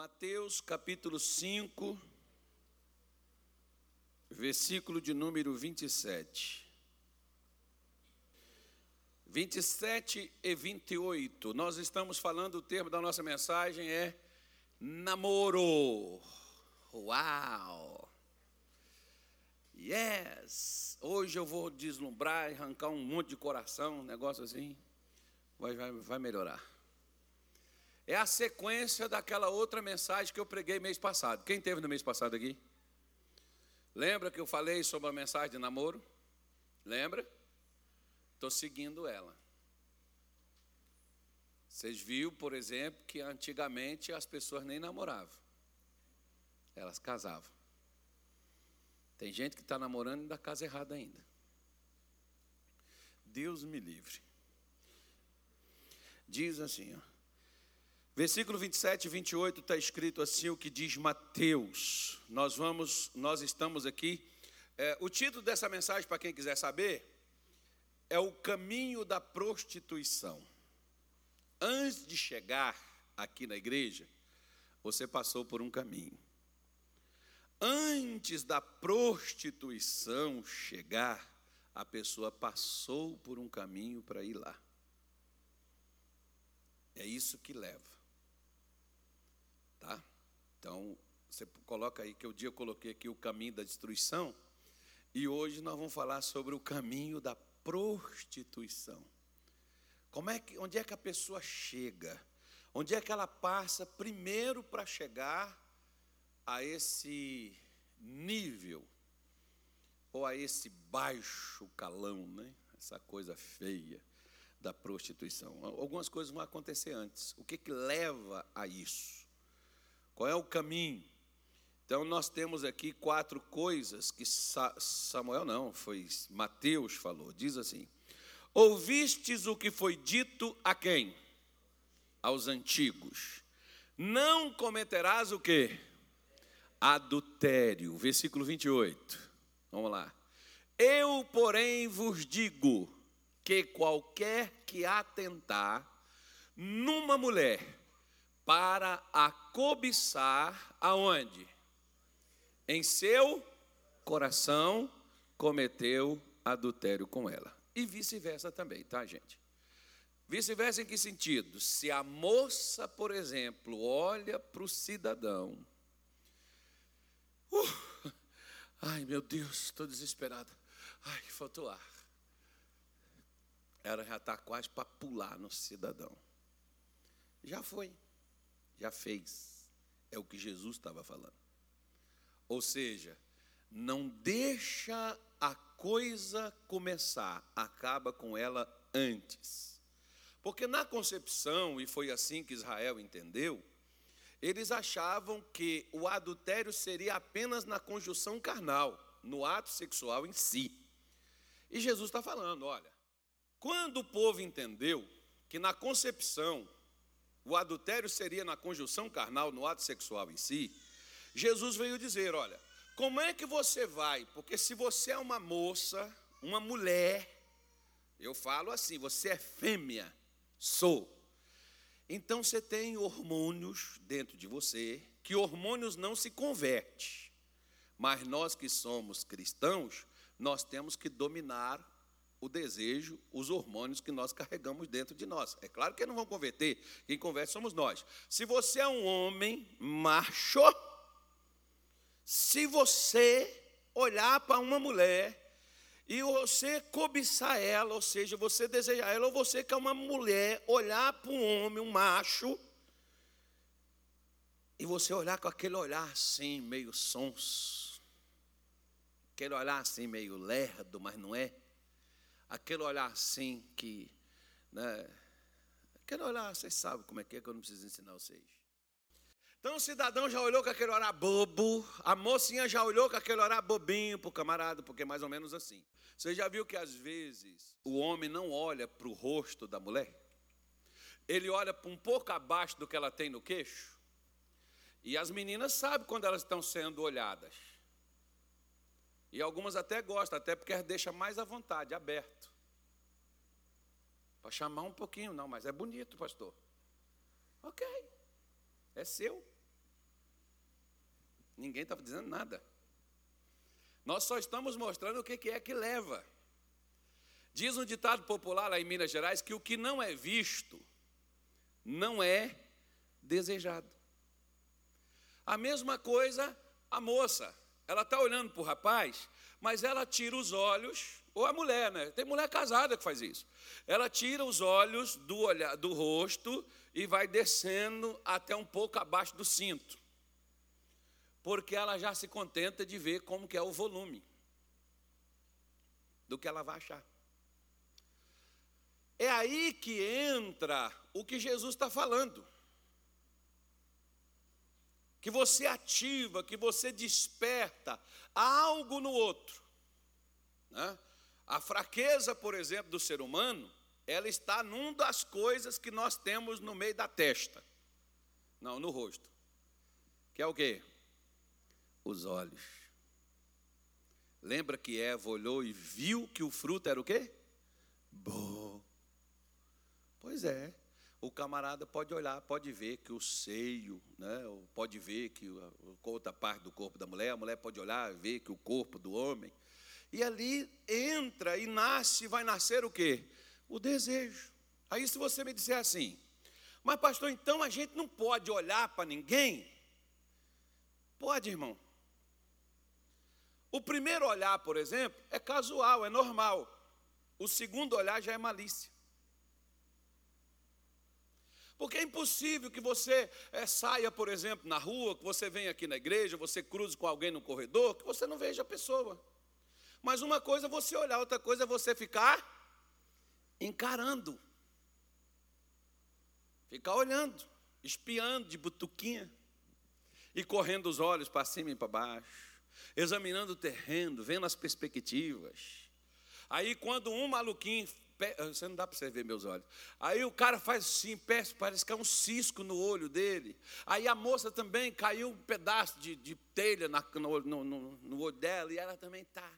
Mateus capítulo 5, versículo de número 27. 27 e 28. Nós estamos falando, o termo da nossa mensagem é namoro. Uau! Yes! Hoje eu vou deslumbrar e arrancar um monte de coração, um negócio assim. Vai, vai, vai melhorar. É a sequência daquela outra mensagem que eu preguei mês passado. Quem teve no mês passado aqui? Lembra que eu falei sobre a mensagem de namoro? Lembra? Estou seguindo ela. Vocês viram, por exemplo, que antigamente as pessoas nem namoravam. Elas casavam. Tem gente que está namorando da casa errada ainda. Deus me livre. Diz assim, ó. Versículo 27 e 28 está escrito assim o que diz Mateus. Nós vamos, nós estamos aqui. É, o título dessa mensagem, para quem quiser saber, é o caminho da prostituição. Antes de chegar aqui na igreja, você passou por um caminho. Antes da prostituição chegar, a pessoa passou por um caminho para ir lá. É isso que leva. Então, você coloca aí que o dia eu coloquei aqui o caminho da destruição, e hoje nós vamos falar sobre o caminho da prostituição. Como é que, onde é que a pessoa chega? Onde é que ela passa primeiro para chegar a esse nível ou a esse baixo calão, né? Essa coisa feia da prostituição. Algumas coisas vão acontecer antes. O que que leva a isso? Qual é o caminho? Então, nós temos aqui quatro coisas que Samuel não, foi Mateus falou. Diz assim: Ouvistes o que foi dito a quem? Aos antigos. Não cometerás o que? Adultério. Versículo 28. Vamos lá. Eu, porém, vos digo que qualquer que atentar numa mulher para a cobiçar aonde? Em seu coração cometeu adultério com ela. E vice-versa também, tá, gente? Vice-versa em que sentido? Se a moça, por exemplo, olha para o cidadão. Uh, ai, meu Deus, estou desesperada. Ai, faltou ar. Ela já está quase para pular no cidadão. Já foi já fez. É o que Jesus estava falando. Ou seja, não deixa a coisa começar, acaba com ela antes. Porque na concepção, e foi assim que Israel entendeu, eles achavam que o adultério seria apenas na conjunção carnal, no ato sexual em si. E Jesus está falando: olha, quando o povo entendeu que na concepção o adultério seria na conjunção carnal, no ato sexual em si, Jesus veio dizer: olha, como é que você vai? Porque se você é uma moça, uma mulher, eu falo assim, você é fêmea, sou. Então você tem hormônios dentro de você, que hormônios não se converte. Mas nós que somos cristãos, nós temos que dominar o desejo, os hormônios que nós carregamos dentro de nós. É claro que não vão converter, quem converte somos nós. Se você é um homem macho, se você olhar para uma mulher e você cobiçar ela, ou seja, você desejar ela, ou você que é uma mulher, olhar para um homem, um macho, e você olhar com aquele olhar assim, meio sonso, aquele olhar assim, meio lerdo, mas não é aquele olhar assim que. Né, aquele olhar, vocês sabem como é que é, que eu não preciso ensinar vocês. Então o cidadão já olhou com aquele olhar bobo, a mocinha já olhou com aquele olhar bobinho para o camarada, porque é mais ou menos assim. Você já viu que às vezes o homem não olha para o rosto da mulher? Ele olha um pouco abaixo do que ela tem no queixo? E as meninas sabem quando elas estão sendo olhadas. E algumas até gostam, até porque deixa mais à vontade, aberto. Para chamar um pouquinho, não, mas é bonito, pastor. Ok, é seu. Ninguém estava dizendo nada. Nós só estamos mostrando o que é que leva. Diz um ditado popular lá em Minas Gerais que o que não é visto não é desejado. A mesma coisa a moça. Ela está olhando para o rapaz, mas ela tira os olhos, ou a mulher, né? Tem mulher casada que faz isso. Ela tira os olhos do, olhar, do rosto e vai descendo até um pouco abaixo do cinto. Porque ela já se contenta de ver como que é o volume do que ela vai achar. É aí que entra o que Jesus está falando. Que você ativa, que você desperta algo no outro. Né? A fraqueza, por exemplo, do ser humano, ela está numa das coisas que nós temos no meio da testa. Não, no rosto. Que é o quê? Os olhos. Lembra que Eva olhou e viu que o fruto era o quê? Bom. Pois é. O camarada pode olhar, pode ver que o seio, né, pode ver que a outra parte do corpo da mulher, a mulher pode olhar ver que o corpo do homem. E ali entra e nasce, vai nascer o quê? O desejo. Aí se você me disser assim, mas pastor, então a gente não pode olhar para ninguém? Pode, irmão. O primeiro olhar, por exemplo, é casual, é normal. O segundo olhar já é malícia. Porque é impossível que você é, saia, por exemplo, na rua, que você venha aqui na igreja, você cruze com alguém no corredor, que você não veja a pessoa. Mas uma coisa é você olhar, outra coisa é você ficar encarando. Ficar olhando, espiando de butuquinha e correndo os olhos para cima e para baixo, examinando o terreno, vendo as perspectivas. Aí quando um maluquinho você não dá para você ver meus olhos. Aí o cara faz assim, parece que é um cisco no olho dele. Aí a moça também caiu um pedaço de, de telha na, no, no, no olho dela e ela também está.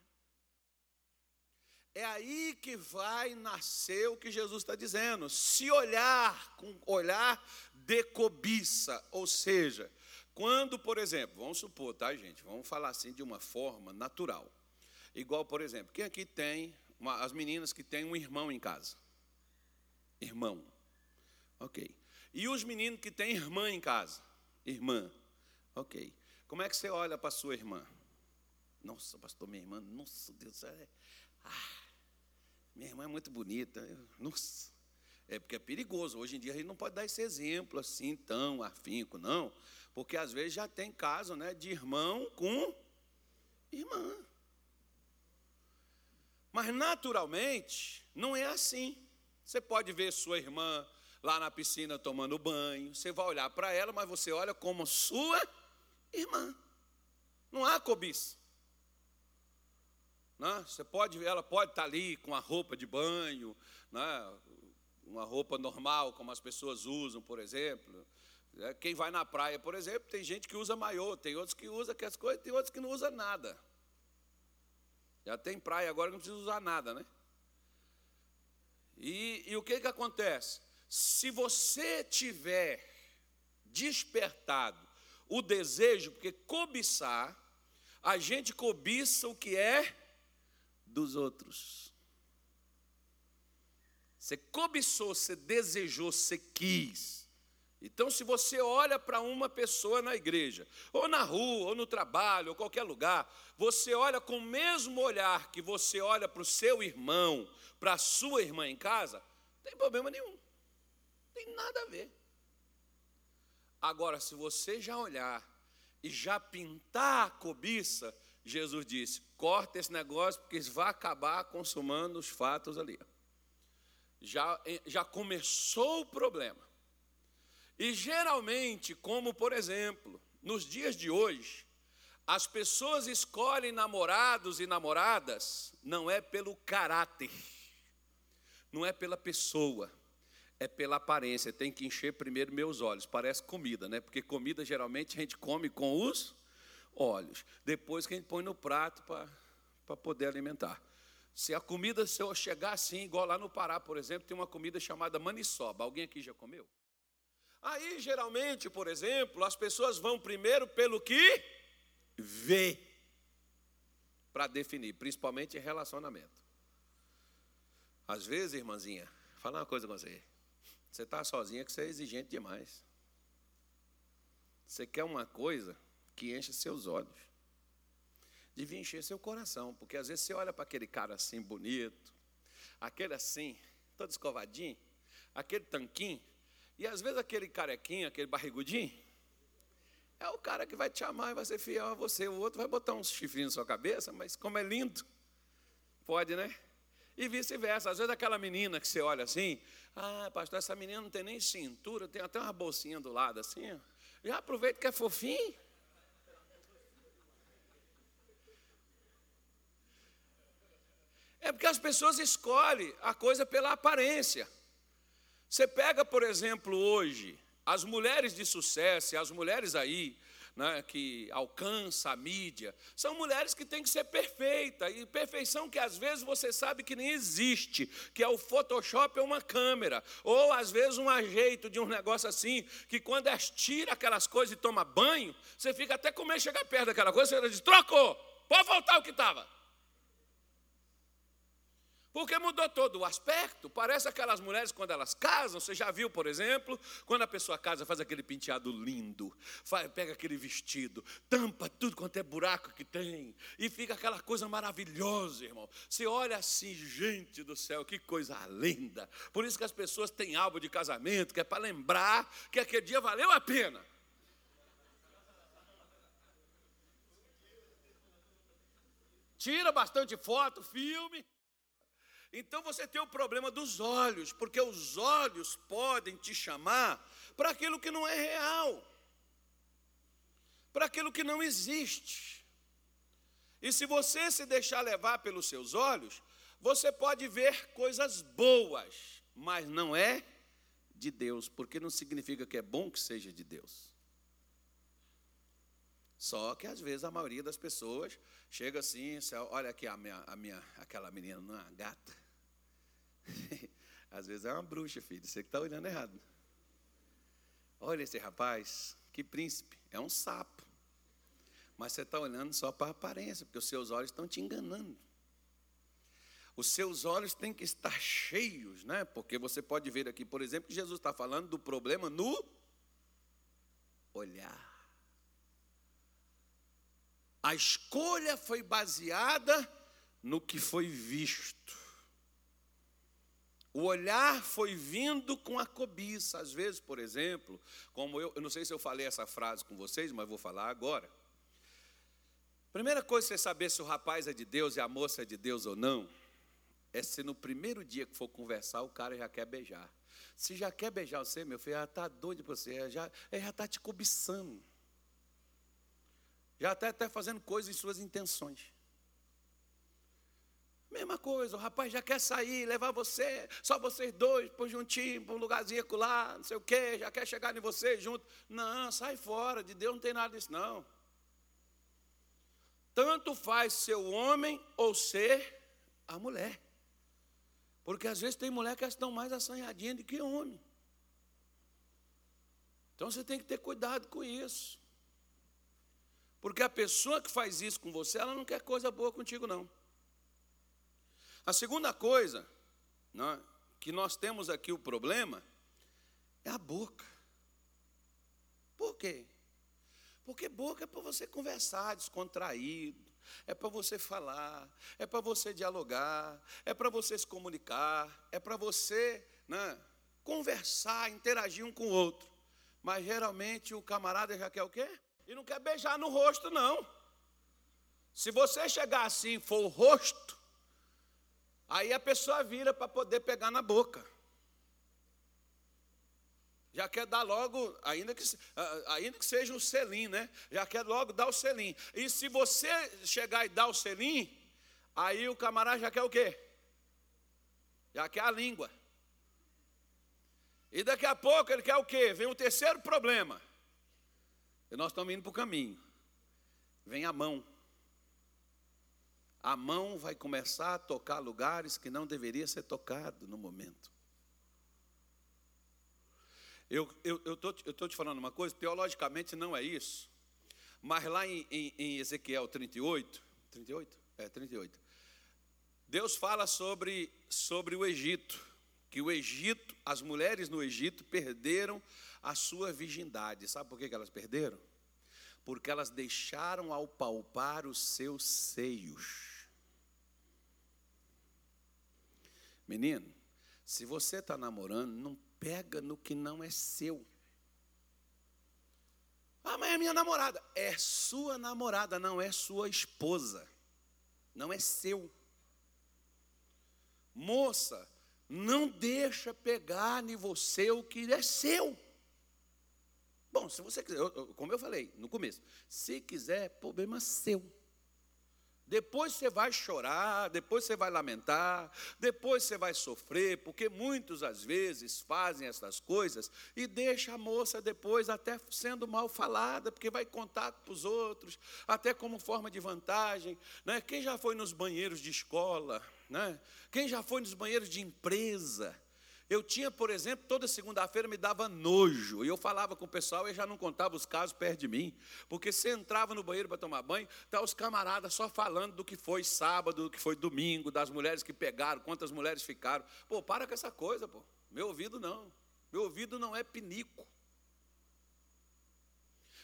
É aí que vai nascer o que Jesus está dizendo. Se olhar com olhar de cobiça, ou seja, quando, por exemplo, vamos supor, tá, gente? Vamos falar assim de uma forma natural. Igual, por exemplo, quem aqui tem uma, as meninas que têm um irmão em casa. Irmão. Ok. E os meninos que têm irmã em casa? Irmã. Ok. Como é que você olha para sua irmã? Nossa, pastor, minha irmã, nossa Deus, é, ah, minha irmã é muito bonita. Nossa. É porque é perigoso. Hoje em dia a gente não pode dar esse exemplo assim tão afinco, não. Porque às vezes já tem caso né, de irmão com irmã. Mas naturalmente, não é assim. Você pode ver sua irmã lá na piscina tomando banho, você vai olhar para ela, mas você olha como sua irmã. Não há cobiça. Não, né? você pode, ela pode estar ali com a roupa de banho, né? uma roupa normal, como as pessoas usam, por exemplo. É, quem vai na praia, por exemplo, tem gente que usa maiô, tem outros que usa que as coisas, tem outros que não usa nada. Já tem praia agora que não precisa usar nada, né? E, e o que, que acontece? Se você tiver despertado o desejo, porque cobiçar, a gente cobiça o que é dos outros. Você cobiçou, você desejou, você quis. Então, se você olha para uma pessoa na igreja, ou na rua, ou no trabalho, ou qualquer lugar, você olha com o mesmo olhar que você olha para o seu irmão, para a sua irmã em casa, não tem problema nenhum. Tem nada a ver. Agora, se você já olhar e já pintar a cobiça, Jesus disse: corta esse negócio, porque isso vai acabar consumando os fatos ali. Já, já começou o problema. E geralmente, como por exemplo, nos dias de hoje, as pessoas escolhem namorados e namoradas não é pelo caráter, não é pela pessoa, é pela aparência. Tem que encher primeiro meus olhos. Parece comida, né? Porque comida geralmente a gente come com os olhos. Depois que a gente põe no prato para poder alimentar. Se a comida, se eu chegar assim, igual lá no Pará, por exemplo, tem uma comida chamada maniçoba. Alguém aqui já comeu? Aí, geralmente, por exemplo, as pessoas vão primeiro pelo que vê para definir, principalmente relacionamento. Às vezes, irmãzinha, falar uma coisa com você. Você está sozinha que você é exigente demais. Você quer uma coisa que enche seus olhos. Devia encher seu coração, porque às vezes você olha para aquele cara assim bonito, aquele assim, todo escovadinho, aquele tanquinho, e às vezes aquele carequinho, aquele barrigudinho, é o cara que vai te amar e vai ser fiel a você. O outro vai botar uns chifrinhos na sua cabeça, mas como é lindo, pode, né? E vice-versa. Às vezes aquela menina que você olha assim, ah, pastor, essa menina não tem nem cintura, tem até uma bolsinha do lado assim. Já aproveita que é fofinho. É porque as pessoas escolhem a coisa pela aparência. Você pega, por exemplo, hoje, as mulheres de sucesso, as mulheres aí, né, que alcança a mídia, são mulheres que têm que ser perfeitas, e perfeição que às vezes você sabe que nem existe, que é o Photoshop é uma câmera, ou às vezes um ajeito de um negócio assim, que quando as tira aquelas coisas e toma banho, você fica até com medo de chegar perto daquela coisa, você diz, trocou, pode voltar o que estava. Porque mudou todo o aspecto. Parece aquelas mulheres quando elas casam. Você já viu, por exemplo, quando a pessoa casa, faz aquele penteado lindo, faz, pega aquele vestido, tampa tudo quanto é buraco que tem, e fica aquela coisa maravilhosa, irmão. Você olha assim, gente do céu, que coisa linda. Por isso que as pessoas têm álbum de casamento, que é para lembrar que aquele dia valeu a pena. Tira bastante foto, filme. Então você tem o problema dos olhos, porque os olhos podem te chamar para aquilo que não é real, para aquilo que não existe. E se você se deixar levar pelos seus olhos, você pode ver coisas boas, mas não é de Deus, porque não significa que é bom que seja de Deus. Só que às vezes a maioria das pessoas chega assim, olha aqui a minha, a minha aquela menina, uma gata. Às vezes é uma bruxa, filho. Você que está olhando errado. Olha esse rapaz, que príncipe. É um sapo. Mas você está olhando só para a aparência, porque os seus olhos estão te enganando. Os seus olhos têm que estar cheios, né? Porque você pode ver aqui, por exemplo, que Jesus está falando do problema no olhar. A escolha foi baseada no que foi visto. O olhar foi vindo com a cobiça. Às vezes, por exemplo, como eu, eu não sei se eu falei essa frase com vocês, mas vou falar agora. Primeira coisa você saber se o rapaz é de Deus e a moça é de Deus ou não, é se no primeiro dia que for conversar, o cara já quer beijar. Se já quer beijar você, meu filho, já está doido para você, já, está te cobiçando. Já está até fazendo coisas em suas intenções. Mesma coisa, o rapaz já quer sair, levar você, só vocês dois, por juntinho, para um lugarzinho lá, não sei o quê, já quer chegar em você junto. Não, sai fora, de Deus não tem nada disso, não. Tanto faz ser o homem ou ser a mulher. Porque às vezes tem mulher que estão mais assanhadinhas do que homem. Então você tem que ter cuidado com isso. Porque a pessoa que faz isso com você, ela não quer coisa boa contigo, não. A segunda coisa né, que nós temos aqui o problema é a boca. Por quê? Porque boca é para você conversar descontraído, é para você falar, é para você dialogar, é para você se comunicar, é para você né, conversar, interagir um com o outro. Mas geralmente o camarada já quer o quê? E não quer beijar no rosto, não. Se você chegar assim for o rosto, Aí a pessoa vira para poder pegar na boca. Já quer dar logo, ainda que, ainda que seja o selim, né? Já quer logo dar o selim. E se você chegar e dar o selim, aí o camarada já quer o quê? Já quer a língua. E daqui a pouco ele quer o quê? Vem o terceiro problema. E nós estamos indo para o caminho. Vem a mão a mão vai começar a tocar lugares que não deveria ser tocado no momento. Eu estou eu, eu tô, te falando uma coisa, teologicamente não é isso, Mas lá em, em, em Ezequiel 38, 38? É, 38. Deus fala sobre, sobre o Egito, que o Egito, as mulheres no Egito perderam a sua virgindade. Sabe por que elas perderam? Porque elas deixaram ao palpar os seus seios. Menino, se você está namorando, não pega no que não é seu. Ah, mas é minha namorada. É sua namorada, não é sua esposa. Não é seu. Moça, não deixa pegar em você o que é seu. Bom, se você quiser, como eu falei no começo, se quiser, problema seu. Depois você vai chorar, depois você vai lamentar, depois você vai sofrer, porque muitos às vezes fazem essas coisas e deixa a moça depois até sendo mal falada, porque vai contar para os outros, até como forma de vantagem. Né? Quem já foi nos banheiros de escola? Né? Quem já foi nos banheiros de empresa? Eu tinha, por exemplo, toda segunda-feira me dava nojo. E eu falava com o pessoal e já não contava os casos perto de mim. Porque você entrava no banheiro para tomar banho, tá os camaradas só falando do que foi sábado, do que foi domingo, das mulheres que pegaram, quantas mulheres ficaram. Pô, para com essa coisa, pô. Meu ouvido não. Meu ouvido não é pinico.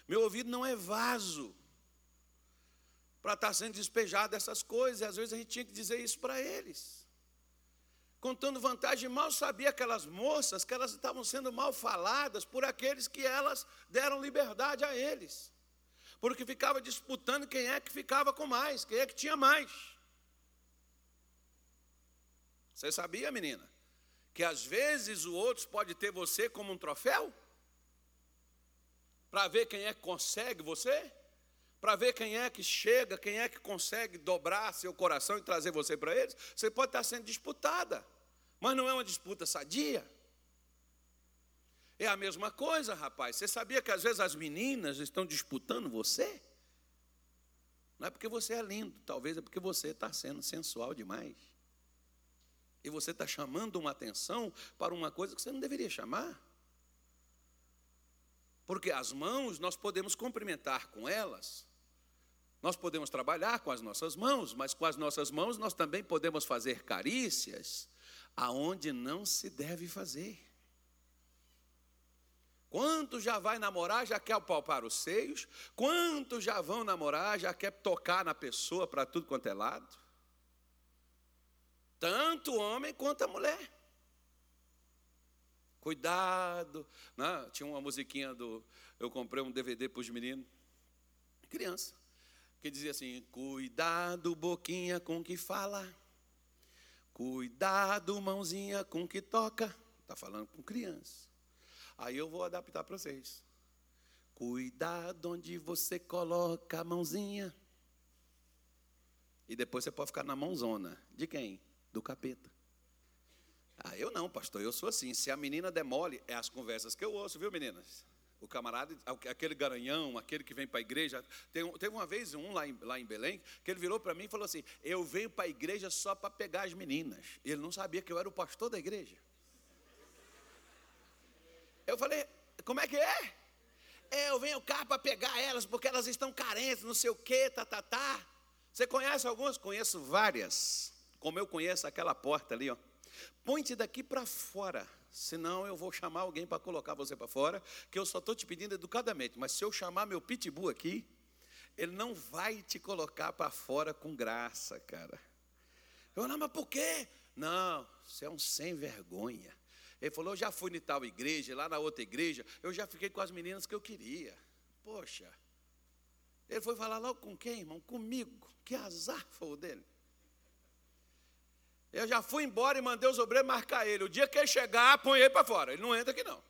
Meu ouvido não é vaso para estar tá sendo despejado dessas coisas. E às vezes a gente tinha que dizer isso para eles contando vantagem, mal sabia aquelas moças que elas estavam sendo mal faladas por aqueles que elas deram liberdade a eles. Porque ficava disputando quem é que ficava com mais, quem é que tinha mais. Você sabia, menina, que às vezes o outro pode ter você como um troféu? Para ver quem é que consegue você? Para ver quem é que chega, quem é que consegue dobrar seu coração e trazer você para eles, você pode estar sendo disputada, mas não é uma disputa sadia. É a mesma coisa, rapaz. Você sabia que às vezes as meninas estão disputando você? Não é porque você é lindo, talvez é porque você está sendo sensual demais. E você está chamando uma atenção para uma coisa que você não deveria chamar. Porque as mãos nós podemos cumprimentar com elas, nós podemos trabalhar com as nossas mãos, mas com as nossas mãos nós também podemos fazer carícias aonde não se deve fazer. Quantos já vai namorar, já quer palpar os seios? Quantos já vão namorar, já quer tocar na pessoa para tudo quanto é lado? Tanto o homem quanto a mulher. Cuidado. Né? Tinha uma musiquinha do. Eu comprei um DVD para os meninos. Criança que dizia assim: Cuidado, boquinha com que fala, cuidado, mãozinha com que toca. Está falando com criança. Aí eu vou adaptar para vocês. Cuidado onde você coloca a mãozinha. E depois você pode ficar na mãozona. De quem? Do capeta. Ah, eu não, pastor, eu sou assim. Se a menina demole, é as conversas que eu ouço, viu, meninas? O camarada, aquele garanhão, aquele que vem para a igreja. Teve uma vez um lá em, lá em Belém, que ele virou para mim e falou assim: Eu venho para a igreja só para pegar as meninas. Ele não sabia que eu era o pastor da igreja. Eu falei: Como é que é? é eu venho cá para pegar elas porque elas estão carentes, não sei o quê, tá, tá, tá. Você conhece algumas? Conheço várias. Como eu conheço aquela porta ali, ó. Põe-te daqui para fora senão eu vou chamar alguém para colocar você para fora, que eu só estou te pedindo educadamente, mas se eu chamar meu pitbull aqui, ele não vai te colocar para fora com graça, cara. Eu não, mas por quê? Não, você é um sem vergonha. Ele falou: Eu já fui em tal igreja, lá na outra igreja, eu já fiquei com as meninas que eu queria. Poxa. Ele foi falar logo com quem, irmão? Comigo. Que azar foi o dele. Eu já fui embora e mandei os obreiros marcar ele. O dia que ele chegar, põe ele para fora. Ele não entra aqui não.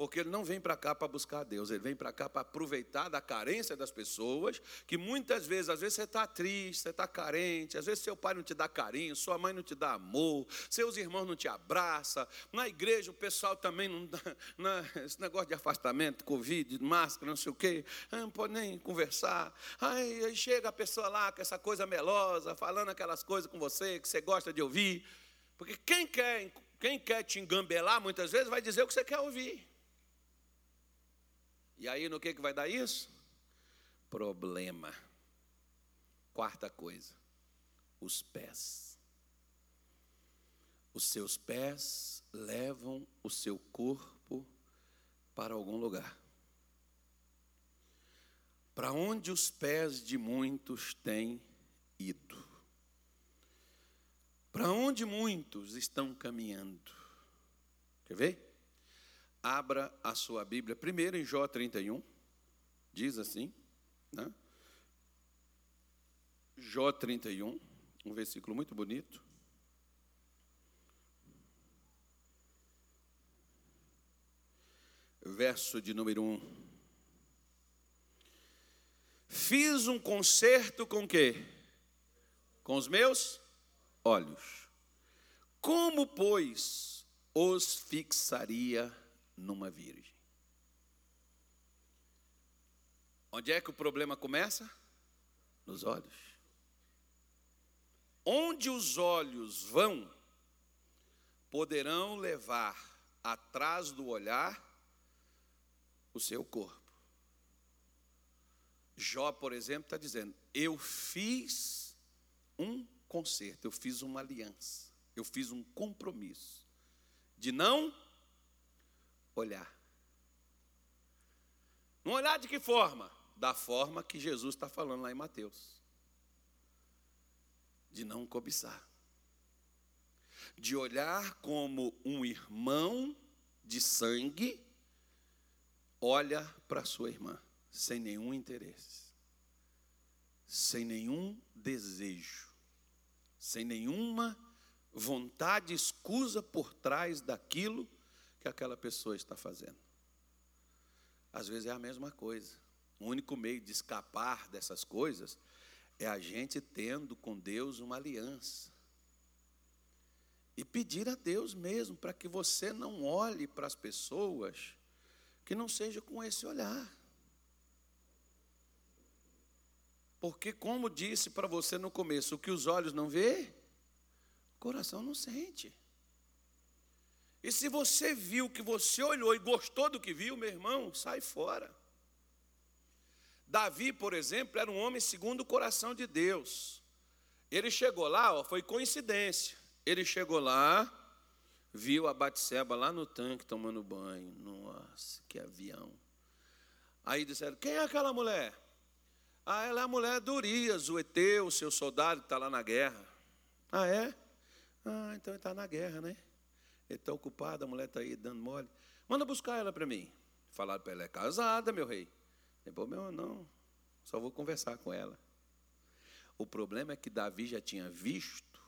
Porque ele não vem para cá para buscar Deus, ele vem para cá para aproveitar da carência das pessoas, que muitas vezes, às vezes você está triste, você está carente, às vezes seu pai não te dá carinho, sua mãe não te dá amor, seus irmãos não te abraçam, na igreja o pessoal também não dá, esse negócio de afastamento, Covid, máscara, não sei o quê, ah, não pode nem conversar. Aí, aí chega a pessoa lá com essa coisa melosa, falando aquelas coisas com você que você gosta de ouvir. Porque quem quer, quem quer te engambelar muitas vezes vai dizer o que você quer ouvir. E aí no que, que vai dar isso? problema. Quarta coisa, os pés. Os seus pés levam o seu corpo para algum lugar. Para onde os pés de muitos têm ido? Para onde muitos estão caminhando? Quer ver? Abra a sua Bíblia primeiro em Jó 31, diz assim, né? Jó 31, um versículo muito bonito. Verso de número 1. Fiz um concerto com quê? Com os meus olhos. Como, pois, os fixaria numa virgem? Onde é que o problema começa? Nos olhos. Onde os olhos vão, poderão levar atrás do olhar o seu corpo. Jó, por exemplo, está dizendo: Eu fiz um concerto, eu fiz uma aliança, eu fiz um compromisso de não olhar. Não olhar de que forma? Da forma que Jesus está falando lá em Mateus. De não cobiçar. De olhar como um irmão de sangue olha para sua irmã sem nenhum interesse, sem nenhum desejo, sem nenhuma vontade escusa por trás daquilo que aquela pessoa está fazendo. Às vezes é a mesma coisa. O único meio de escapar dessas coisas é a gente tendo com Deus uma aliança. E pedir a Deus mesmo para que você não olhe para as pessoas que não seja com esse olhar. Porque, como disse para você no começo, o que os olhos não vê, o coração não sente. E se você viu que você olhou e gostou do que viu, meu irmão, sai fora. Davi, por exemplo, era um homem segundo o coração de Deus. Ele chegou lá, ó, foi coincidência. Ele chegou lá, viu a Batseba lá no tanque tomando banho. Nossa, que avião. Aí disseram: Quem é aquela mulher? Ah, ela é a mulher do Urias, o Eteu, o seu soldado que está lá na guerra. Ah, é? Ah, então ele está na guerra, né? Ele está ocupado, a mulher está aí dando mole. Manda buscar ela para mim. Falaram para ela, é casada, meu rei. Não problema não, só vou conversar com ela. O problema é que Davi já tinha visto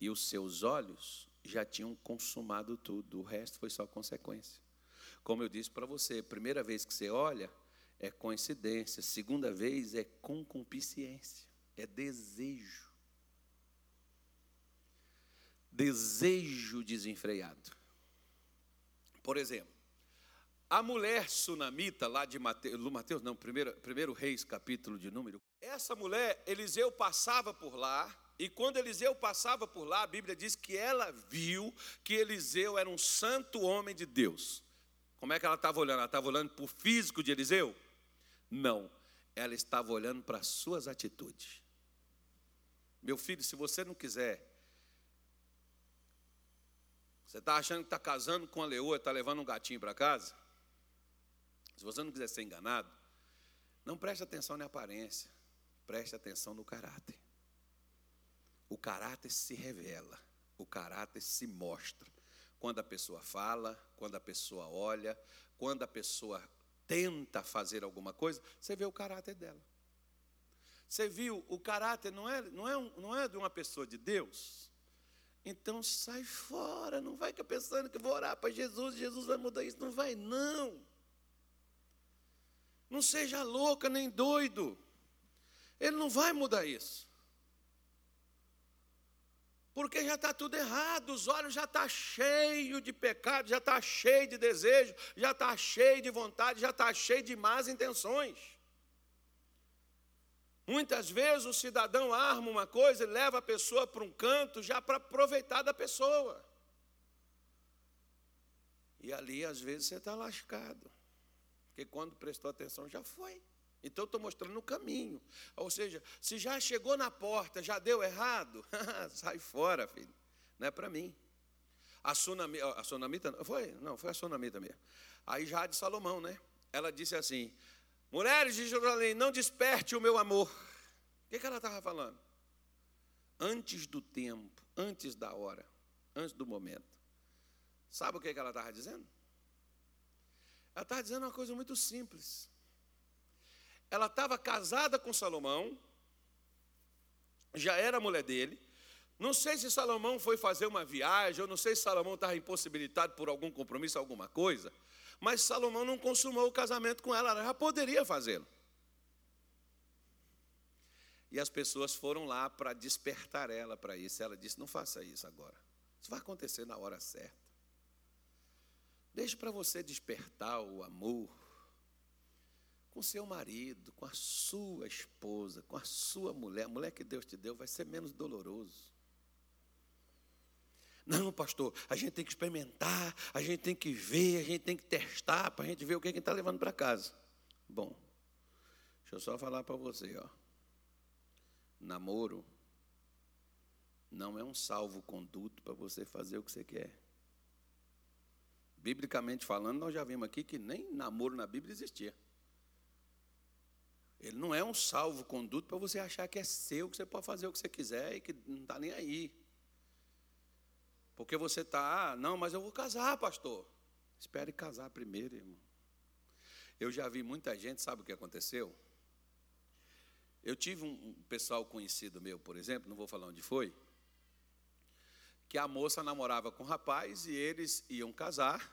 e os seus olhos já tinham consumado tudo, o resto foi só consequência. Como eu disse para você, primeira vez que você olha, é coincidência. Segunda vez é concupiscência, é desejo. Desejo desenfreado. Por exemplo, a mulher sunamita lá de Mateus, Mateus não, primeiro, primeiro Reis, capítulo de número. Essa mulher, Eliseu passava por lá, e quando Eliseu passava por lá, a Bíblia diz que ela viu que Eliseu era um santo homem de Deus. Como é que ela estava olhando? Ela estava olhando para o físico de Eliseu? Não, ela estava olhando para as suas atitudes. Meu filho, se você não quiser, você está achando que está casando com a leoa, está levando um gatinho para casa? Se você não quiser ser enganado, não preste atenção na aparência, preste atenção no caráter. O caráter se revela, o caráter se mostra. Quando a pessoa fala, quando a pessoa olha, quando a pessoa tenta fazer alguma coisa, você vê o caráter dela. Você viu, o caráter não é, não é, não é de uma pessoa de Deus. Então sai fora, não vai ficar pensando que vou orar para Jesus, Jesus vai mudar isso. Não vai, não. Não seja louca nem doido. Ele não vai mudar isso. Porque já está tudo errado, os olhos já estão tá cheios de pecado, já está cheio de desejo, já está cheio de vontade, já está cheio de más intenções. Muitas vezes o cidadão arma uma coisa e leva a pessoa para um canto já para aproveitar da pessoa. E ali, às vezes, você está lascado. Porque quando prestou atenção já foi. Então estou mostrando o caminho. Ou seja, se já chegou na porta, já deu errado, sai fora, filho. Não é para mim. A sunamita, a sunamita, foi? Não, foi a sunamita mesmo. Aí já de Salomão, né? Ela disse assim: Mulheres de Jerusalém, não desperte o meu amor. O que, que ela estava falando? Antes do tempo, antes da hora, antes do momento. Sabe o que, que ela estava dizendo? Ela estava dizendo uma coisa muito simples. Ela estava casada com Salomão, já era mulher dele. Não sei se Salomão foi fazer uma viagem, eu não sei se Salomão estava impossibilitado por algum compromisso, alguma coisa, mas Salomão não consumou o casamento com ela, ela já poderia fazê-lo. E as pessoas foram lá para despertar ela para isso. Ela disse: Não faça isso agora. Isso vai acontecer na hora certa. Deixe para você despertar o amor com seu marido, com a sua esposa, com a sua mulher. A mulher que Deus te deu vai ser menos doloroso. Não, pastor, a gente tem que experimentar, a gente tem que ver, a gente tem que testar para a gente ver o que a gente está levando para casa. Bom, deixa eu só falar para você, ó. Namoro não é um salvo-conduto para você fazer o que você quer. Biblicamente falando, nós já vimos aqui que nem namoro na Bíblia existia. Ele não é um salvo-conduto para você achar que é seu, que você pode fazer o que você quiser e que não está nem aí. Porque você está, ah, não, mas eu vou casar, pastor. Espere casar primeiro, irmão. Eu já vi muita gente, sabe o que aconteceu? Eu tive um pessoal conhecido meu, por exemplo, não vou falar onde foi, que a moça namorava com o rapaz e eles iam casar.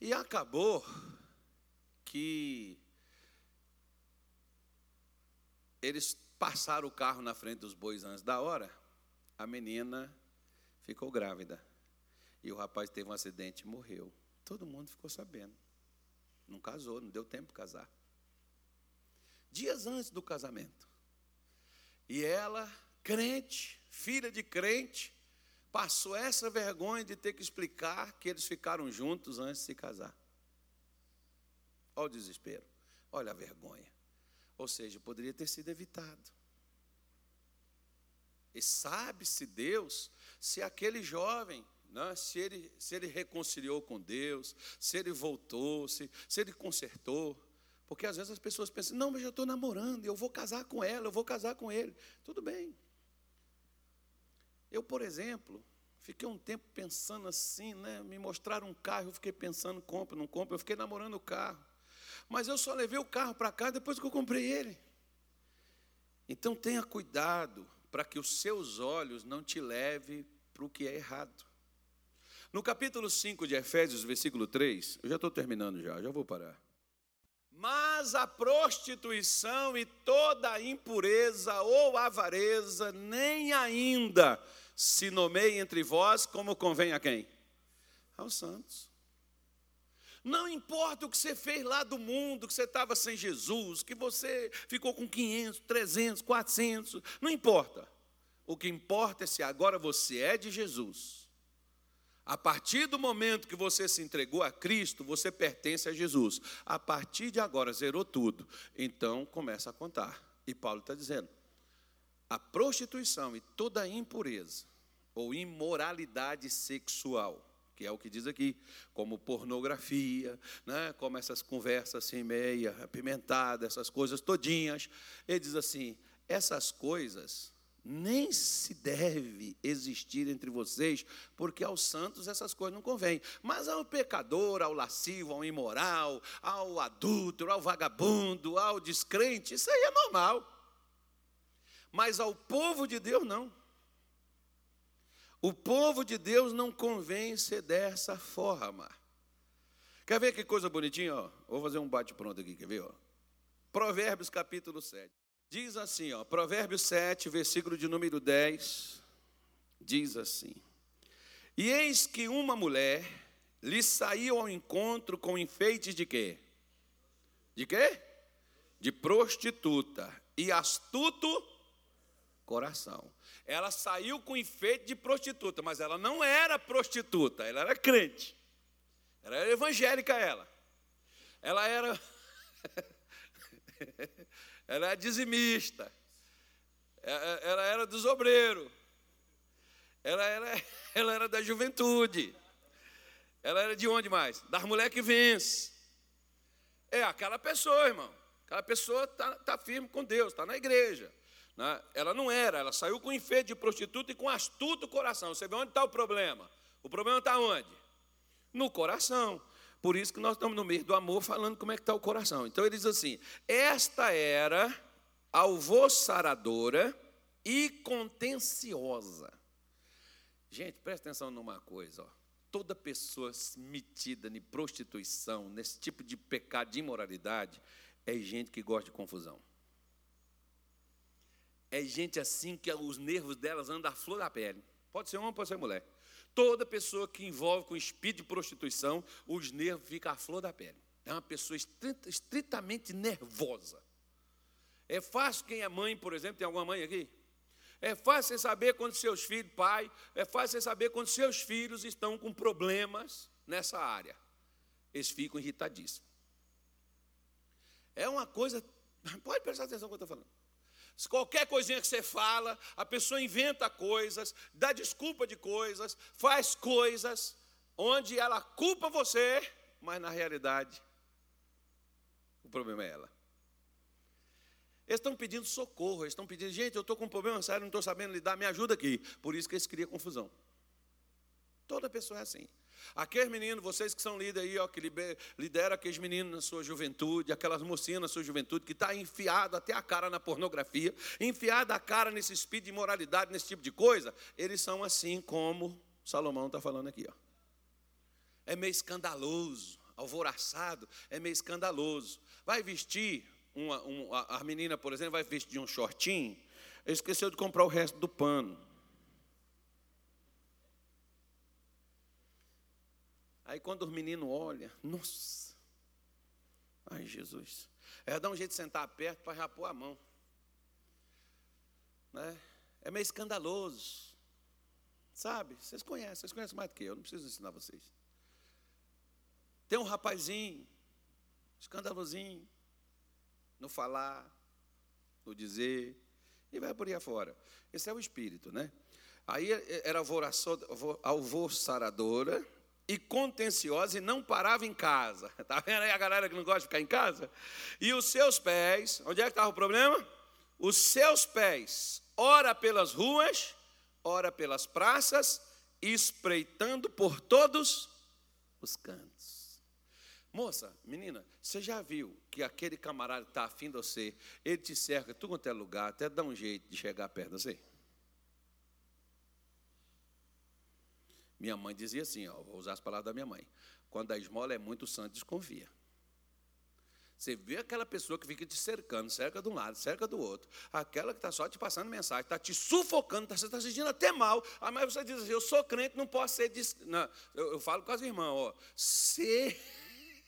E acabou que eles passaram o carro na frente dos bois antes da hora. A menina ficou grávida. E o rapaz teve um acidente e morreu. Todo mundo ficou sabendo. Não casou, não deu tempo de casar. Dias antes do casamento. E ela, crente, filha de crente, passou essa vergonha de ter que explicar que eles ficaram juntos antes de se casar. Olha o desespero, olha a vergonha. Ou seja, poderia ter sido evitado. E sabe-se Deus se aquele jovem, né, se, ele, se ele reconciliou com Deus, se ele voltou, se, se ele consertou. Porque às vezes as pessoas pensam, não, mas eu estou namorando, eu vou casar com ela, eu vou casar com ele. Tudo bem. Eu, por exemplo, fiquei um tempo pensando assim, né? Me mostraram um carro, eu fiquei pensando, compra, não compra, eu fiquei namorando o carro. Mas eu só levei o carro para cá depois que eu comprei ele. Então tenha cuidado para que os seus olhos não te levem para o que é errado. No capítulo 5 de Efésios, versículo 3, eu já estou terminando já, já vou parar. Mas a prostituição e toda a impureza ou avareza nem ainda se nomeia entre vós como convém a quem? Aos santos. Não importa o que você fez lá do mundo, que você estava sem Jesus, que você ficou com 500, 300, 400, não importa. O que importa é se agora você é de Jesus. A partir do momento que você se entregou a Cristo, você pertence a Jesus. A partir de agora, zerou tudo. Então, começa a contar. E Paulo está dizendo: a prostituição e toda a impureza ou imoralidade sexual, que é o que diz aqui, como pornografia, né, como essas conversas assim meia apimentadas, essas coisas todinhas. Ele diz assim: essas coisas nem se deve existir entre vocês, porque aos santos essas coisas não convêm. Mas ao pecador, ao lascivo, ao imoral, ao adúltero, ao vagabundo, ao descrente, isso aí é normal. Mas ao povo de Deus, não. O povo de Deus não convém ser dessa forma. Quer ver que coisa bonitinha? Ó? Vou fazer um bate-pronto aqui, quer ver? Ó? Provérbios capítulo 7. Diz assim, ó, Provérbios 7, versículo de número 10, diz assim: E eis que uma mulher lhe saiu ao encontro com enfeites de quê? De quê? De prostituta e astuto coração. Ela saiu com enfeite de prostituta, mas ela não era prostituta, ela era crente. Ela era evangélica ela. ela era ela era dizimista, é, é, ela era dos obreiros, ela era, ela era da juventude, ela era de onde mais? Das mulheres que vence. É aquela pessoa, irmão. Aquela pessoa está tá firme com Deus, está na igreja. Né? Ela não era, ela saiu com enfeite de prostituta e com astuto coração. Você vê onde está o problema? O problema está onde? No coração. Por isso que nós estamos no meio do amor falando como é que está o coração. Então ele diz assim: esta era alvossaradora e contenciosa. Gente, presta atenção numa coisa, ó. Toda pessoa metida em prostituição, nesse tipo de pecado de imoralidade, é gente que gosta de confusão. É gente assim que os nervos delas andam à flor da pele. Pode ser homem, pode ser mulher. Toda pessoa que envolve com espírito de prostituição, os nervos ficam à flor da pele. É uma pessoa estritamente nervosa. É fácil quem é mãe, por exemplo, tem alguma mãe aqui? É fácil você saber quando seus filhos, pai, é fácil você saber quando seus filhos estão com problemas nessa área. Eles ficam irritadíssimos. É uma coisa, pode prestar atenção no que eu estou falando. Qualquer coisinha que você fala, a pessoa inventa coisas, dá desculpa de coisas, faz coisas, onde ela culpa você, mas na realidade, o problema é ela. Eles estão pedindo socorro, eles estão pedindo, gente, eu estou com um problema sério, não estou sabendo lidar, me ajuda aqui. Por isso que eles criam confusão. Toda pessoa é assim. Aqueles meninos, vocês que são líderes aí, ó, que lideram aqueles meninos na sua juventude, aquelas mocinhas na sua juventude, que está enfiado até a cara na pornografia, enfiado a cara nesse espírito de imoralidade, nesse tipo de coisa, eles são assim como Salomão está falando aqui. Ó. É meio escandaloso, alvoraçado, é meio escandaloso. Vai vestir, uma, uma, a menina, por exemplo, vai vestir um shortinho, esqueceu de comprar o resto do pano. Aí quando os meninos olham, nossa, ai Jesus, é dar um jeito de sentar perto para pôr a mão. Né? É meio escandaloso. Sabe? Vocês conhecem, vocês conhecem mais do que eu, não preciso ensinar vocês. Tem um rapazinho, escandalosinho, no falar, no dizer, e vai por aí afora. Esse é o espírito, né? Aí era alvoroçadora, e contenciosa e não parava em casa. Está vendo aí a galera que não gosta de ficar em casa? E os seus pés, onde é que estava o problema? Os seus pés, ora pelas ruas, ora pelas praças, espreitando por todos os cantos. Moça, menina, você já viu que aquele camarada está afim de você, ele te cerca tudo quanto é lugar, até dá um jeito de chegar perto de você? Minha mãe dizia assim, ó, vou usar as palavras da minha mãe. Quando a esmola é muito santa, desconfia. Você vê aquela pessoa que fica te cercando, cerca de um lado, cerca do outro. Aquela que está só te passando mensagem, está te sufocando, tá, você está se sentindo até mal. Ah, mas você diz assim, eu sou crente, não posso ser. Dis... Não, eu, eu, falo com as irmãs, ó. Se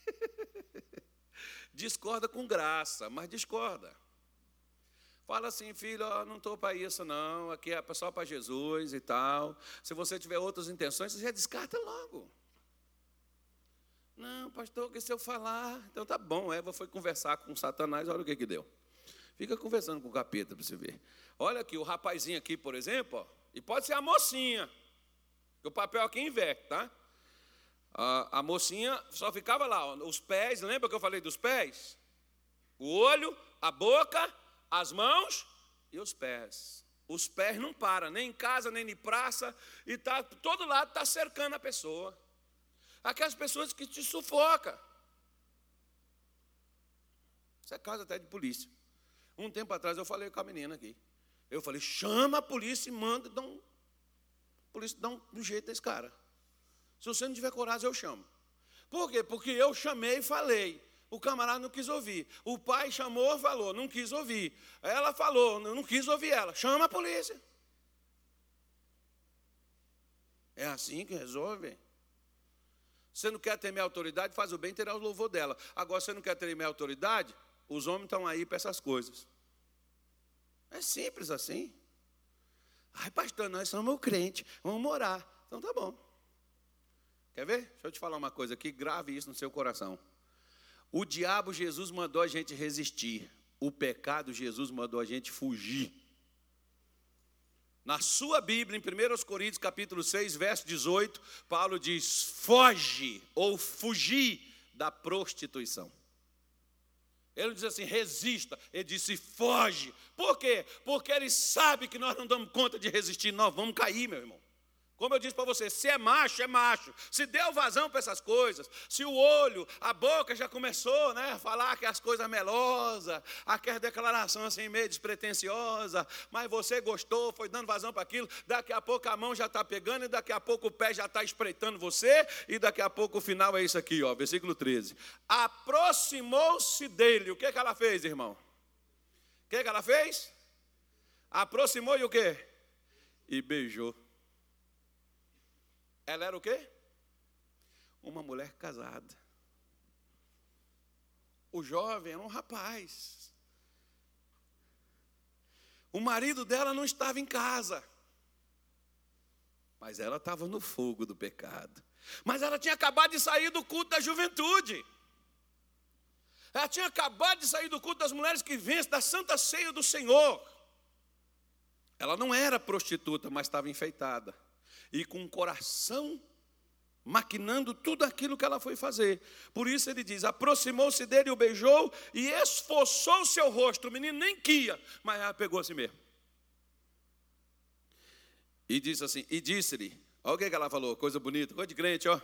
discorda com graça, mas discorda. Fala assim, filho, oh, não estou para isso não, aqui é só para Jesus e tal. Se você tiver outras intenções, você já descarta logo. Não, pastor, que se eu falar, então tá bom. Eva foi conversar com Satanás, olha o que que deu. Fica conversando com o capeta para você ver. Olha aqui, o rapazinho aqui, por exemplo, ó, e pode ser a mocinha, o papel aqui inverte, tá? A, a mocinha só ficava lá, ó, os pés, lembra que eu falei dos pés? O olho, a boca as mãos e os pés. Os pés não param, nem em casa, nem em praça, e tá, todo lado está cercando a pessoa. Aquelas pessoas que te sufocam. Isso é caso até de polícia. Um tempo atrás eu falei com a menina aqui. Eu falei, chama a polícia e manda, dá um, a polícia dá um, um jeito desse cara. Se você não tiver coragem, eu chamo. Por quê? Porque eu chamei e falei. O camarada não quis ouvir. O pai chamou, falou, não quis ouvir. Ela falou, não quis ouvir ela. Chama a polícia. É assim que resolve. Você não quer ter minha autoridade, faz o bem, terá o louvor dela. Agora, você não quer ter minha autoridade, os homens estão aí para essas coisas. É simples assim. Ai, pastor, nós somos crente, vamos morar. Então tá bom. Quer ver? Deixa eu te falar uma coisa aqui, grave isso no seu coração. O diabo, Jesus mandou a gente resistir. O pecado, Jesus mandou a gente fugir. Na sua Bíblia, em 1 Coríntios capítulo 6, verso 18, Paulo diz: foge ou fugir da prostituição. Ele não diz assim, resista, ele disse, foge. Por quê? Porque ele sabe que nós não damos conta de resistir, nós vamos cair, meu irmão. Como eu disse para você, se é macho, é macho. Se deu vazão para essas coisas, se o olho, a boca já começou né, a falar que as coisas melosas, aquela declaração assim meio despretensiosa, mas você gostou, foi dando vazão para aquilo, daqui a pouco a mão já está pegando, e daqui a pouco o pé já está espreitando você, e daqui a pouco o final é isso aqui, ó, versículo 13. Aproximou-se dele. O que, que ela fez, irmão? O que, que ela fez? Aproximou e o quê? E beijou. Ela era o quê? Uma mulher casada. O jovem era um rapaz. O marido dela não estava em casa. Mas ela estava no fogo do pecado. Mas ela tinha acabado de sair do culto da juventude. Ela tinha acabado de sair do culto das mulheres que vencem, da santa ceia do Senhor. Ela não era prostituta, mas estava enfeitada e com o coração maquinando tudo aquilo que ela foi fazer. Por isso ele diz: aproximou-se dele, o beijou e esforçou seu rosto. O menino nem quia, mas ela pegou assim mesmo. E disse assim: e disse-lhe: olha o que ela falou, coisa bonita, coisa de crente, ó.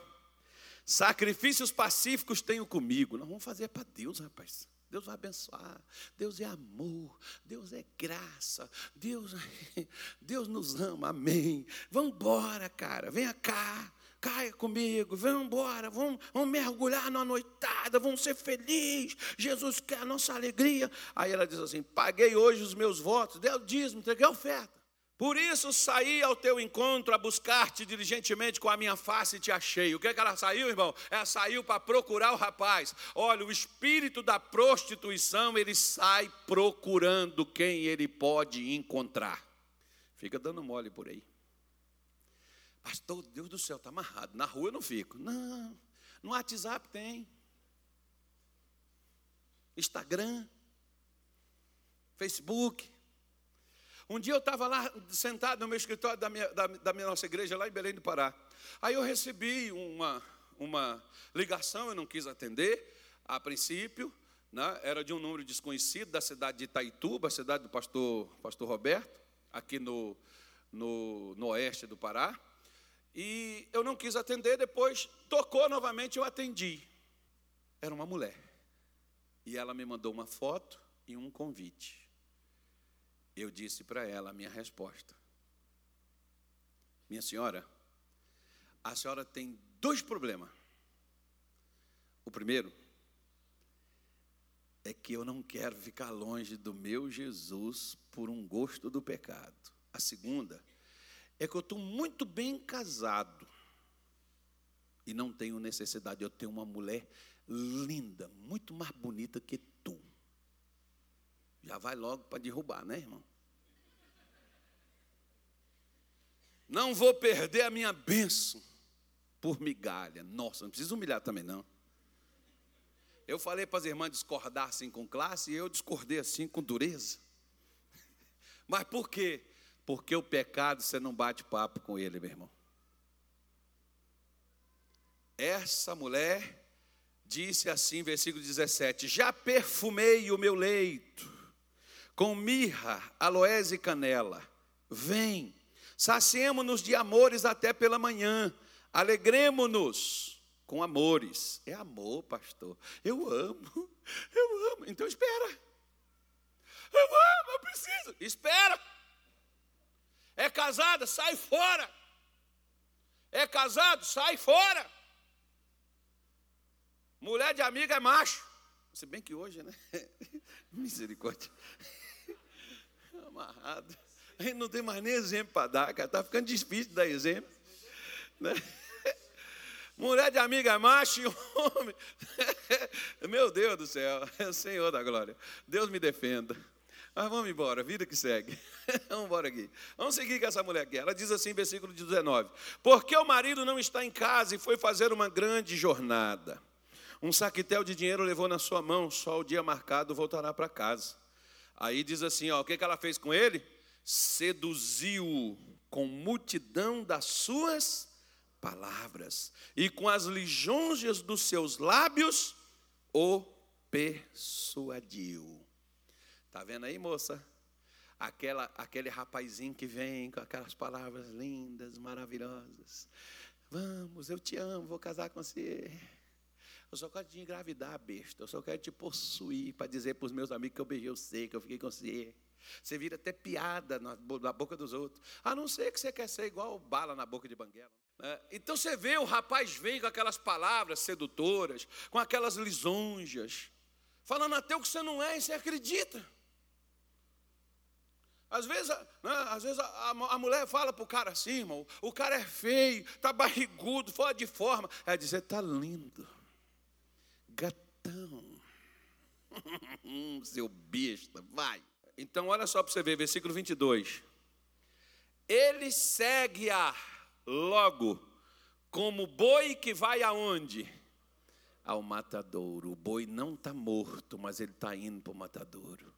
Sacrifícios pacíficos tenho comigo. Nós vamos fazer para Deus, rapaz. Deus vai abençoar. Deus é amor. Deus é graça. Deus, Deus nos ama. Amém. Vamos embora, cara. Venha cá. Caia comigo, vamos embora, vamos, vamos mergulhar na noitada, vamos ser felizes. Jesus quer a nossa alegria. Aí ela diz assim: paguei hoje os meus votos, dei o dízimo, entreguei a oferta. Por isso saí ao teu encontro a buscar-te diligentemente com a minha face e te achei. O que, é que ela saiu, irmão? Ela saiu para procurar o rapaz. Olha, o espírito da prostituição, ele sai procurando quem ele pode encontrar. Fica dando mole por aí. Pastor, Deus do céu, está amarrado. Na rua eu não fico. Não, no WhatsApp tem. Instagram, Facebook. Um dia eu estava lá sentado no meu escritório da minha, da, da minha nossa igreja, lá em Belém do Pará. Aí eu recebi uma, uma ligação, eu não quis atender a princípio, né? era de um número desconhecido da cidade de Itaituba, cidade do pastor, pastor Roberto, aqui no, no, no oeste do Pará. E eu não quis atender, depois tocou novamente, eu atendi. Era uma mulher. E ela me mandou uma foto e um convite eu disse para ela a minha resposta. Minha senhora, a senhora tem dois problemas. O primeiro é que eu não quero ficar longe do meu Jesus por um gosto do pecado. A segunda é que eu estou muito bem casado e não tenho necessidade. Eu tenho uma mulher linda, muito mais bonita que tu. Já vai logo para derrubar, né, irmão? Não vou perder a minha bênção por migalha. Nossa, não precisa humilhar também, não. Eu falei para as irmãs discordar assim com classe e eu discordei assim com dureza. Mas por quê? Porque o pecado você não bate papo com ele, meu irmão. Essa mulher disse assim, versículo 17: Já perfumei o meu leito com mirra, aloés e canela. Vem, saciemo-nos de amores até pela manhã, alegremos-nos com amores. É amor, pastor. Eu amo, eu amo. Então espera. Eu amo, eu preciso. Espera. É casada, sai fora. É casado, sai fora. Mulher de amiga é macho. Se bem que hoje, né? Misericórdia amarrado. A gente não tem mais nem exemplo para dar, cara. Está ficando difícil dar exemplo. Né? Mulher de amiga macho e homem. Meu Deus do céu, é Senhor da glória. Deus me defenda. Mas vamos embora, vida que segue. vamos embora aqui. Vamos seguir com essa mulher aqui. Ela diz assim, versículo 19: Porque o marido não está em casa e foi fazer uma grande jornada. Um saquetel de dinheiro levou na sua mão, só o dia marcado voltará para casa. Aí diz assim: ó, o que, que ela fez com ele? Seduziu com multidão das suas palavras, e com as lisonjas dos seus lábios o persuadiu. Tá vendo aí, moça? Aquela, aquele rapazinho que vem com aquelas palavras lindas, maravilhosas. Vamos, eu te amo, vou casar com você. Eu só quero te engravidar, besta. Eu só quero te possuir para dizer para os meus amigos que eu beijei você, que eu fiquei com você. Você vira até piada na, boca dos outros. A não ser que você quer ser igual bala na boca de banguela. É, então você vê, o rapaz vem com aquelas palavras sedutoras, com aquelas lisonjas, falando até o que você não é e você acredita. Às vezes, né, às vezes a, a, mulher fala para o cara assim, irmão, o cara é feio, está barrigudo, fora de forma. Ela diz, está lindo, gatão, seu besta, vai. Então, olha só para você ver, versículo 22. Ele segue-a logo, como boi que vai aonde? Ao matadouro. O boi não está morto, mas ele está indo para o matadouro.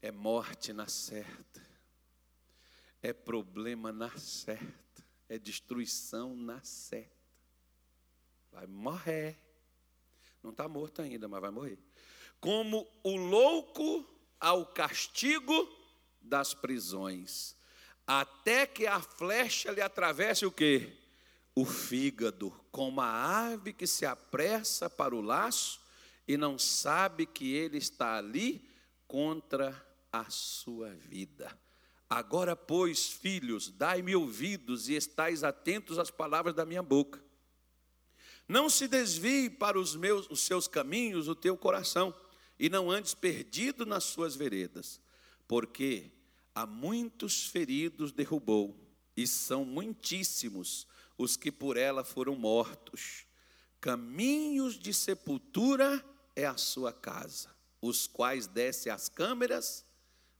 É morte na certa, é problema na certa, é destruição na certa. Vai morrer. Não está morto ainda, mas vai morrer. Como o louco ao castigo das prisões até que a flecha lhe atravesse o quê? O fígado, como a ave que se apressa para o laço e não sabe que ele está ali contra a sua vida. Agora, pois, filhos, dai-me ouvidos e estais atentos às palavras da minha boca. Não se desvie para os meus os seus caminhos o teu coração, e não andes perdido nas suas veredas, porque a muitos feridos derrubou, e são muitíssimos os que por ela foram mortos. Caminhos de sepultura é a sua casa, os quais desce as câmeras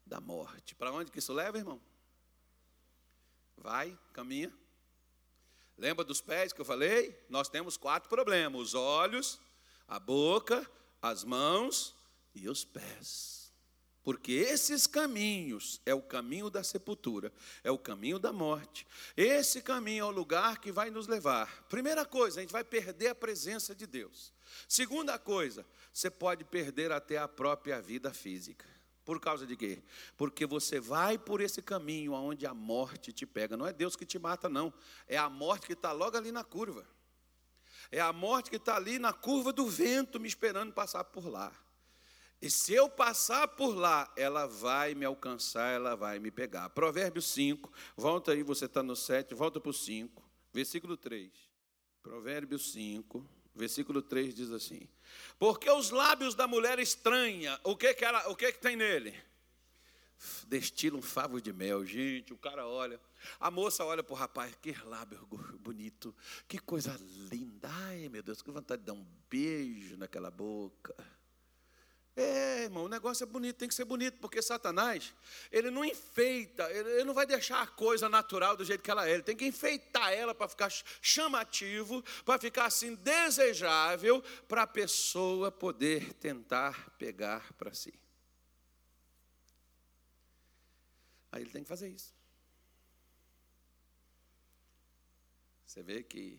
da morte. Para onde que isso leva, irmão? Vai, caminha. Lembra dos pés que eu falei? Nós temos quatro problemas: os olhos, a boca, as mãos e os pés. Porque esses caminhos é o caminho da sepultura, é o caminho da morte. Esse caminho é o lugar que vai nos levar. Primeira coisa, a gente vai perder a presença de Deus. Segunda coisa, você pode perder até a própria vida física. Por causa de quê? Porque você vai por esse caminho onde a morte te pega. Não é Deus que te mata, não. É a morte que está logo ali na curva. É a morte que está ali na curva do vento, me esperando passar por lá. E se eu passar por lá, ela vai me alcançar, ela vai me pegar. Provérbios 5, volta aí, você está no 7, volta para o 5, versículo 3. Provérbios 5, versículo 3 diz assim: Porque os lábios da mulher estranha, o que que, ela, o que, que tem nele? Destila um favo de mel, gente. O cara olha, a moça olha para o rapaz, que lábio bonito, que coisa linda. Ai, meu Deus, que vontade de dar um beijo naquela boca. É, irmão, o negócio é bonito, tem que ser bonito, porque Satanás, ele não enfeita, ele não vai deixar a coisa natural do jeito que ela é, ele tem que enfeitar ela para ficar chamativo, para ficar assim desejável, para a pessoa poder tentar pegar para si. Aí ele tem que fazer isso. Você vê que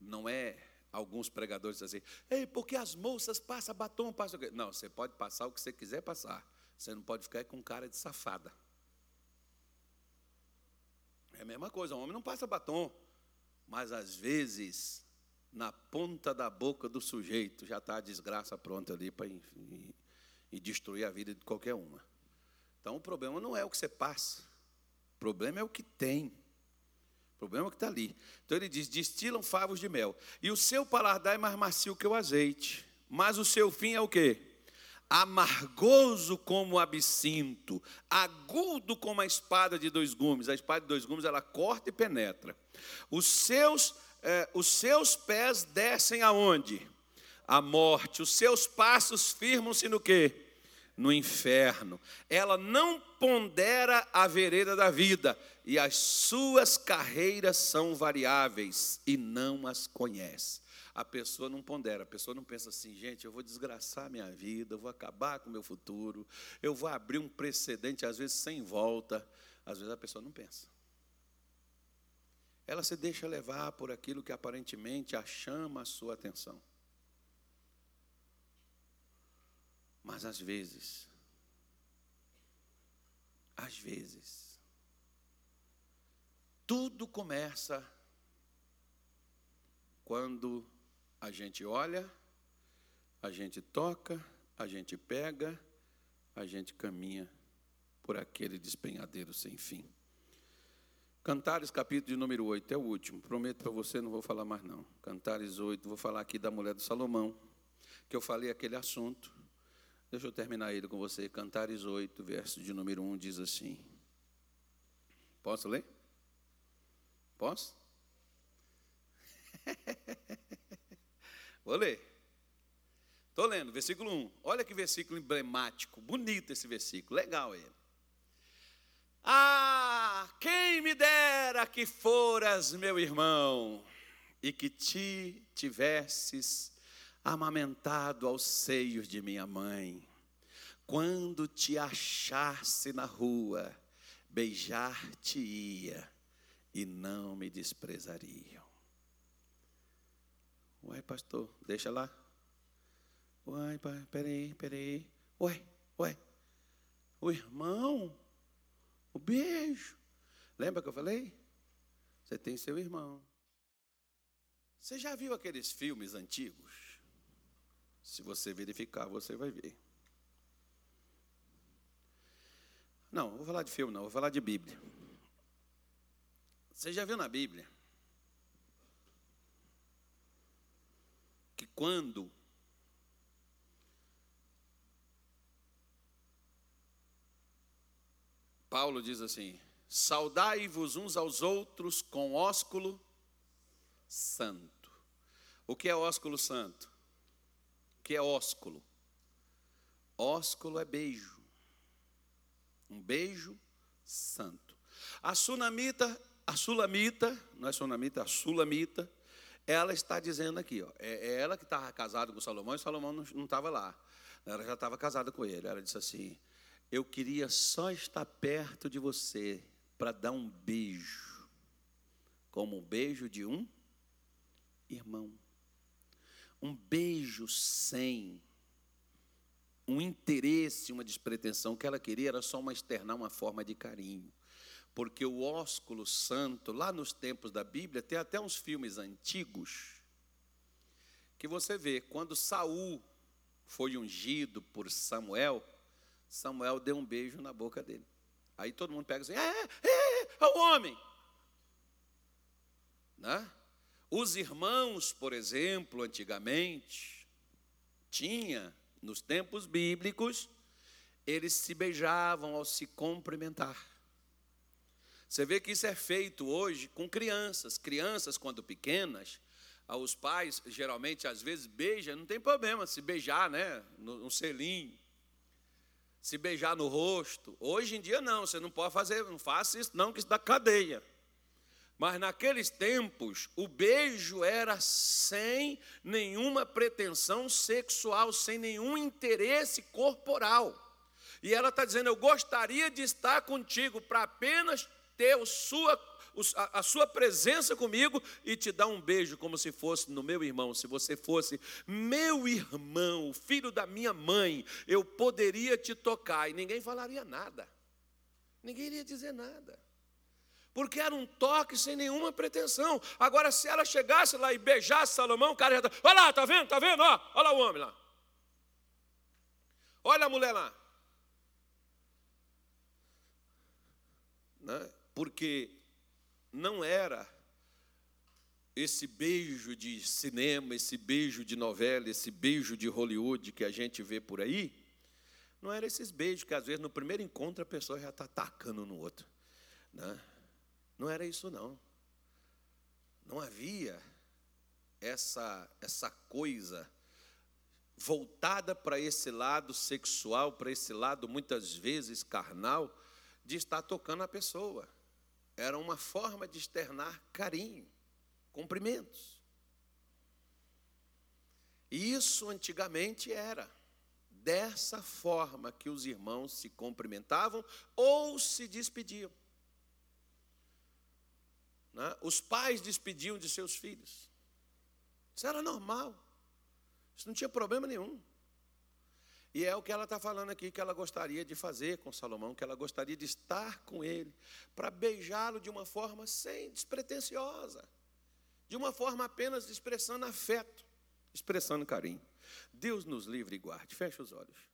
não é alguns pregadores dizem assim, Ei, porque as moças passam batom, passam? Não, você pode passar o que você quiser passar. Você não pode ficar com cara de safada. É a mesma coisa, o homem não passa batom. Mas às vezes, na ponta da boca do sujeito, já está a desgraça pronta ali para e destruir a vida de qualquer uma. Então o problema não é o que você passa, o problema é o que tem problema que está ali. Então ele diz: destilam favos de mel. E o seu paladar é mais macio que o azeite. Mas o seu fim é o quê? Amargoso como o absinto, agudo como a espada de dois gumes. A espada de dois gumes ela corta e penetra. Os seus, eh, os seus pés descem aonde? A morte. Os seus passos firmam-se no quê? No inferno. Ela não pondera a vereda da vida, e as suas carreiras são variáveis, e não as conhece. A pessoa não pondera, a pessoa não pensa assim, gente, eu vou desgraçar minha vida, eu vou acabar com o meu futuro, eu vou abrir um precedente, às vezes sem volta. Às vezes a pessoa não pensa. Ela se deixa levar por aquilo que aparentemente a chama a sua atenção. Mas às vezes, às vezes, tudo começa quando a gente olha, a gente toca, a gente pega, a gente caminha por aquele despenhadeiro sem fim. Cantares, capítulo de número 8, é o último. Prometo para você, não vou falar mais não. Cantares 8, vou falar aqui da mulher de Salomão, que eu falei aquele assunto. Deixa eu terminar ele com você. Cantares 8, verso de número 1 diz assim. Posso ler? Posso? Vou ler. Estou lendo, versículo 1. Olha que versículo emblemático, bonito esse versículo, legal ele. Ah, quem me dera que foras meu irmão e que te tivesses amamentado aos seios de minha mãe. Quando te achasse na rua, beijar-te-ia e não me desprezariam. Uai, pastor, deixa lá. Uai, pai, peraí, peraí. Ué, ué. O irmão, o beijo. Lembra que eu falei? Você tem seu irmão. Você já viu aqueles filmes antigos? Se você verificar, você vai ver. Não, vou falar de filme, não, vou falar de Bíblia. Você já viu na Bíblia que quando Paulo diz assim: saudai-vos uns aos outros com ósculo santo. O que é ósculo santo? O que é ósculo? Ósculo é beijo. Um beijo santo. A sunamita, a sulamita, não é sunamita, a sulamita, ela está dizendo aqui, ó, é, é ela que estava casada com Salomão e Salomão não estava lá. Ela já estava casada com ele. Ela disse assim: Eu queria só estar perto de você para dar um beijo, como um beijo de um irmão. Um beijo sem um interesse, uma despretensão. O que ela queria era só uma externar uma forma de carinho porque o ósculo santo, lá nos tempos da Bíblia, tem até uns filmes antigos que você vê, quando Saul foi ungido por Samuel, Samuel deu um beijo na boca dele. Aí todo mundo pega assim, é, é, é o homem. Né? Os irmãos, por exemplo, antigamente, tinha, nos tempos bíblicos, eles se beijavam ao se cumprimentar. Você vê que isso é feito hoje com crianças. Crianças, quando pequenas, os pais geralmente às vezes beijam, não tem problema se beijar, né? Um selinho. Se beijar no rosto. Hoje em dia não, você não pode fazer, não faça isso, não, que isso dá cadeia. Mas naqueles tempos, o beijo era sem nenhuma pretensão sexual, sem nenhum interesse corporal. E ela está dizendo: Eu gostaria de estar contigo para apenas ter a sua, a sua presença comigo e te dar um beijo como se fosse no meu irmão. Se você fosse meu irmão, filho da minha mãe, eu poderia te tocar e ninguém falaria nada. Ninguém iria dizer nada. Porque era um toque sem nenhuma pretensão. Agora, se ela chegasse lá e beijasse Salomão, o cara ia olha lá, tá vendo, tá vendo? Olha lá o homem lá. Olha a mulher lá. Né? porque não era esse beijo de cinema, esse beijo de novela, esse beijo de Hollywood que a gente vê por aí, não era esses beijos que às vezes no primeiro encontro a pessoa já está atacando no outro. Né? Não era isso não. Não havia essa, essa coisa voltada para esse lado sexual, para esse lado muitas vezes carnal, de estar tocando a pessoa. Era uma forma de externar carinho, cumprimentos. E isso antigamente era dessa forma que os irmãos se cumprimentavam ou se despediam. Né? Os pais despediam de seus filhos. Isso era normal. Isso não tinha problema nenhum. E é o que ela está falando aqui, que ela gostaria de fazer com Salomão, que ela gostaria de estar com ele, para beijá-lo de uma forma sem despretensiosa, de uma forma apenas expressando afeto, expressando carinho. Deus nos livre e guarde. Feche os olhos.